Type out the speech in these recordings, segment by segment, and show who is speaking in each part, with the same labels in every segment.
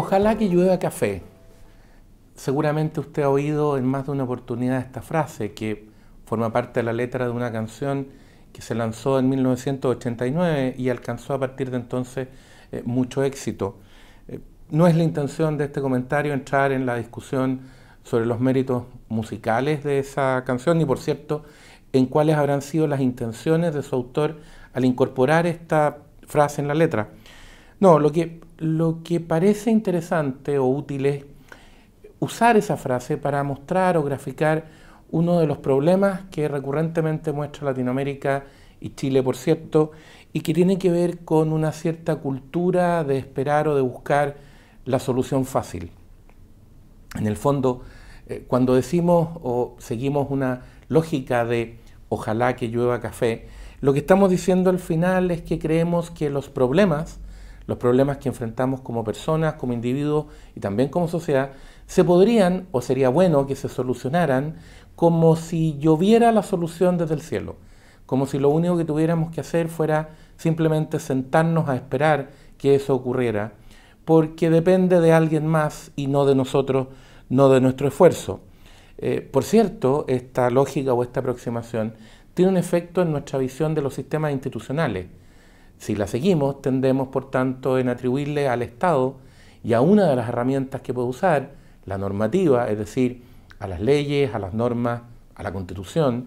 Speaker 1: Ojalá que llueva café. Seguramente usted ha oído en más de una oportunidad esta frase que forma parte de la letra de una canción que se lanzó en 1989 y alcanzó a partir de entonces eh, mucho éxito. Eh, no es la intención de este comentario entrar en la discusión sobre los méritos musicales de esa canción, ni por cierto en cuáles habrán sido las intenciones de su autor al incorporar esta frase en la letra. No, lo que, lo que parece interesante o útil es usar esa frase para mostrar o graficar uno de los problemas que recurrentemente muestra Latinoamérica y Chile, por cierto, y que tiene que ver con una cierta cultura de esperar o de buscar la solución fácil. En el fondo, eh, cuando decimos o seguimos una lógica de ojalá que llueva café, lo que estamos diciendo al final es que creemos que los problemas, los problemas que enfrentamos como personas, como individuos y también como sociedad, se podrían o sería bueno que se solucionaran como si lloviera la solución desde el cielo, como si lo único que tuviéramos que hacer fuera simplemente sentarnos a esperar que eso ocurriera, porque depende de alguien más y no de nosotros, no de nuestro esfuerzo. Eh, por cierto, esta lógica o esta aproximación tiene un efecto en nuestra visión de los sistemas institucionales. Si la seguimos, tendemos, por tanto, en atribuirle al Estado y a una de las herramientas que puede usar, la normativa, es decir, a las leyes, a las normas, a la Constitución,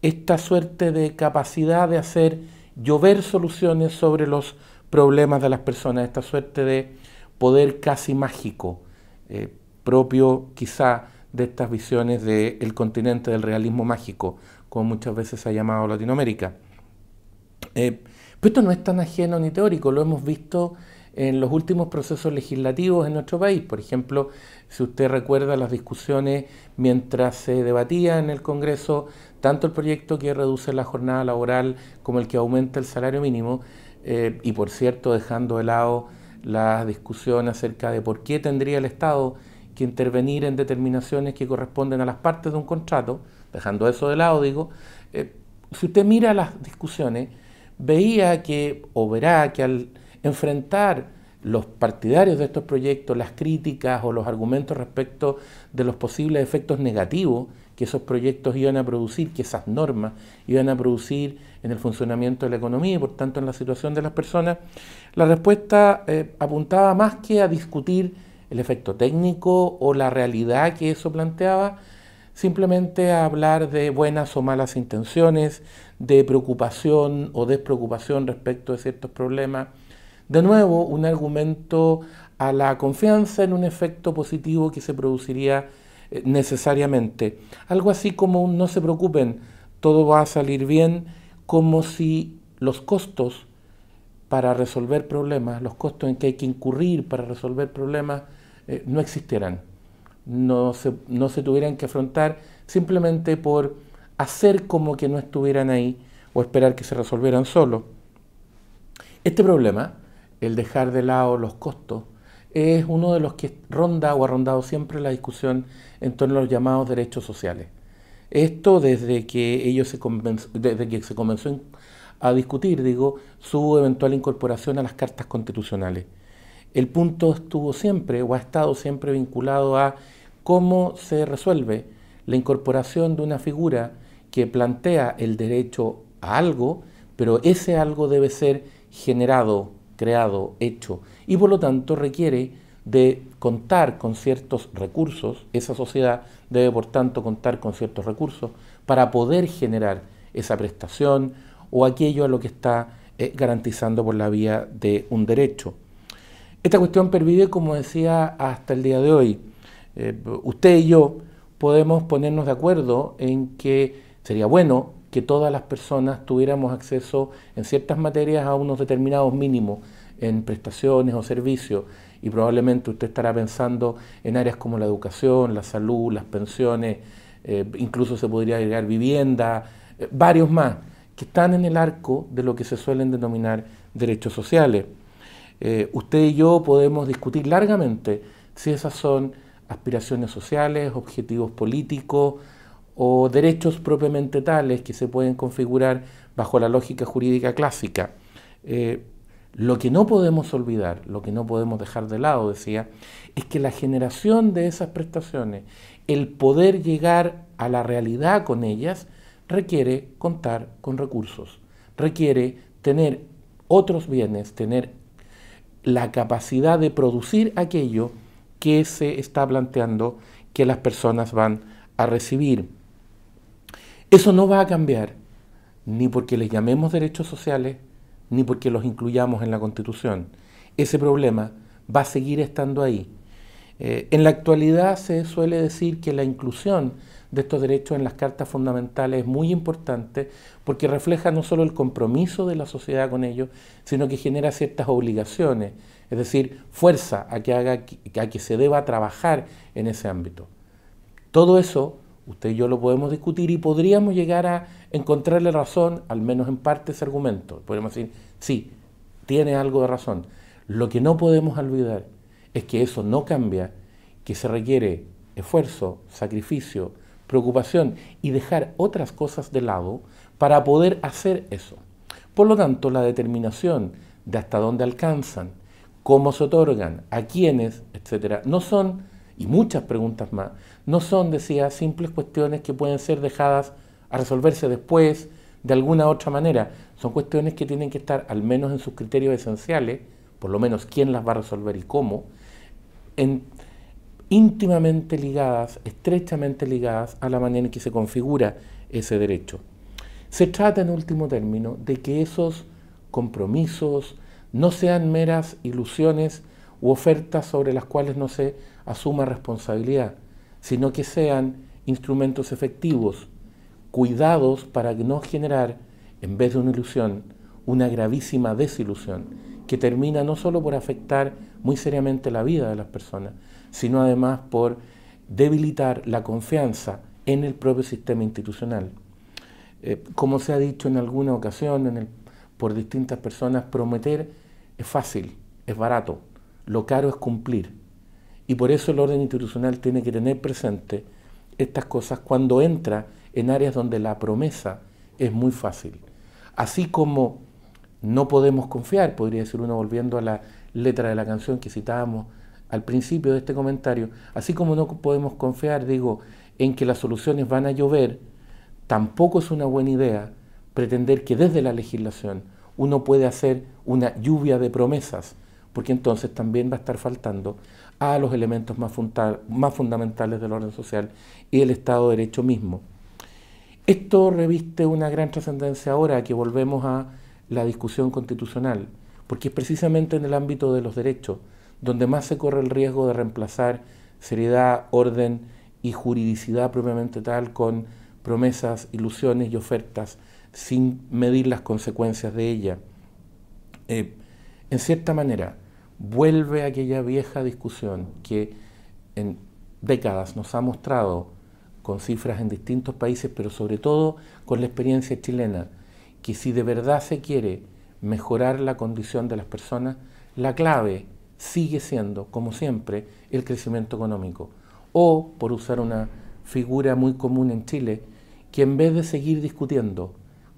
Speaker 1: esta suerte de capacidad de hacer llover soluciones sobre los problemas de las personas, esta suerte de poder casi mágico, eh, propio quizá de estas visiones del continente del realismo mágico, como muchas veces se ha llamado Latinoamérica. Eh, pero esto no es tan ajeno ni teórico, lo hemos visto en los últimos procesos legislativos en nuestro país. Por ejemplo, si usted recuerda las discusiones mientras se debatía en el Congreso tanto el proyecto que reduce la jornada laboral como el que aumenta el salario mínimo, eh, y por cierto dejando de lado la discusión acerca de por qué tendría el Estado que intervenir en determinaciones que corresponden a las partes de un contrato, dejando eso de lado, digo, eh, si usted mira las discusiones, veía que, o verá que al enfrentar los partidarios de estos proyectos, las críticas o los argumentos respecto de los posibles efectos negativos que esos proyectos iban a producir, que esas normas iban a producir en el funcionamiento de la economía y por tanto en la situación de las personas, la respuesta eh, apuntaba más que a discutir el efecto técnico o la realidad que eso planteaba, simplemente a hablar de buenas o malas intenciones, de preocupación o despreocupación respecto de ciertos problemas. De nuevo, un argumento a la confianza en un efecto positivo que se produciría eh, necesariamente. Algo así como un no se preocupen, todo va a salir bien, como si los costos para resolver problemas, los costos en que hay que incurrir para resolver problemas, eh, no existieran, no se, no se tuvieran que afrontar simplemente por hacer como que no estuvieran ahí o esperar que se resolvieran solo. Este problema, el dejar de lado los costos, es uno de los que ronda o ha rondado siempre la discusión en torno a los llamados derechos sociales. Esto desde que ellos se desde que se comenzó a discutir, digo, su eventual incorporación a las cartas constitucionales el punto estuvo siempre o ha estado siempre vinculado a cómo se resuelve la incorporación de una figura que plantea el derecho a algo, pero ese algo debe ser generado, creado, hecho, y por lo tanto requiere de contar con ciertos recursos, esa sociedad debe por tanto contar con ciertos recursos para poder generar esa prestación o aquello a lo que está eh, garantizando por la vía de un derecho. Esta cuestión pervive, como decía, hasta el día de hoy. Eh, usted y yo podemos ponernos de acuerdo en que sería bueno que todas las personas tuviéramos acceso en ciertas materias a unos determinados mínimos en prestaciones o servicios y probablemente usted estará pensando en áreas como la educación, la salud, las pensiones, eh, incluso se podría agregar vivienda, eh, varios más, que están en el arco de lo que se suelen denominar derechos sociales. Eh, usted y yo podemos discutir largamente si esas son aspiraciones sociales, objetivos políticos o derechos propiamente tales que se pueden configurar bajo la lógica jurídica clásica. Eh, Lo que no podemos olvidar, lo que no podemos dejar de lado, decía, es que la generación de esas prestaciones, el poder llegar a la realidad con ellas, requiere contar con recursos, requiere tener otros bienes, tener la capacidad de producir aquello que se está planteando que las personas van a recibir. Eso no va a cambiar ni porque les llamemos derechos sociales, ni porque los incluyamos en la Constitución. Ese problema va a seguir estando ahí. Eh, en la actualidad se suele decir que la inclusión de estos derechos en las cartas fundamentales es muy importante porque refleja no solo el compromiso de la sociedad con ellos, sino que genera ciertas obligaciones, es decir, fuerza a que, haga, a que se deba trabajar en ese ámbito. Todo eso, usted y yo lo podemos discutir y podríamos llegar a encontrarle razón, al menos en parte, ese argumento. Podemos decir, sí, tiene algo de razón. Lo que no podemos olvidar es que eso no cambia, que se requiere esfuerzo, sacrificio, preocupación y dejar otras cosas de lado para poder hacer eso. Por lo tanto, la determinación de hasta dónde alcanzan, cómo se otorgan, a quiénes, etcétera, no son, y muchas preguntas más, no son, decía, simples cuestiones que pueden ser dejadas a resolverse después de alguna otra manera. Son cuestiones que tienen que estar, al menos en sus criterios esenciales, por lo menos quién las va a resolver y cómo, en, íntimamente ligadas, estrechamente ligadas a la manera en que se configura ese derecho. Se trata, en último término, de que esos compromisos no sean meras ilusiones u ofertas sobre las cuales no se asuma responsabilidad, sino que sean instrumentos efectivos cuidados para no generar, en vez de una ilusión, una gravísima desilusión, que termina no solo por afectar muy seriamente la vida de las personas, sino además por debilitar la confianza en el propio sistema institucional. Eh, como se ha dicho en alguna ocasión por distintas personas, prometer es fácil, es barato, lo caro es cumplir. Y por eso el orden institucional tiene que tener presente estas cosas cuando entra en áreas donde la promesa es muy fácil. Así como no podemos confiar, podría decir uno volviendo a la letra de la canción que citábamos al principio de este comentario, así como no podemos confiar, digo, en que las soluciones van a llover, tampoco es una buena idea pretender que desde la legislación uno puede hacer una lluvia de promesas, porque entonces también va a estar faltando a los elementos más, más fundamentales del orden social y el Estado de Derecho mismo. Esto reviste una gran trascendencia ahora que volvemos a la discusión constitucional, porque es precisamente en el ámbito de los derechos donde más se corre el riesgo de reemplazar seriedad, orden y juridicidad propiamente tal con promesas, ilusiones y ofertas sin medir las consecuencias de ella. Eh, en cierta manera, vuelve aquella vieja discusión que en décadas nos ha mostrado con cifras en distintos países, pero sobre todo con la experiencia chilena, que si de verdad se quiere mejorar la condición de las personas, la clave sigue siendo, como siempre, el crecimiento económico. O, por usar una figura muy común en Chile, que en vez de seguir discutiendo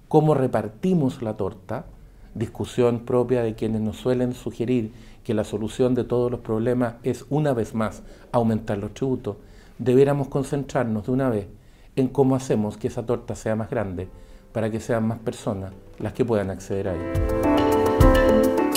Speaker 1: cómo repartimos la torta, discusión propia de quienes nos suelen sugerir que la solución de todos los problemas es una vez más aumentar los tributos, debiéramos concentrarnos de una vez en cómo hacemos que esa torta sea más grande para que sean más personas las que puedan acceder a ella.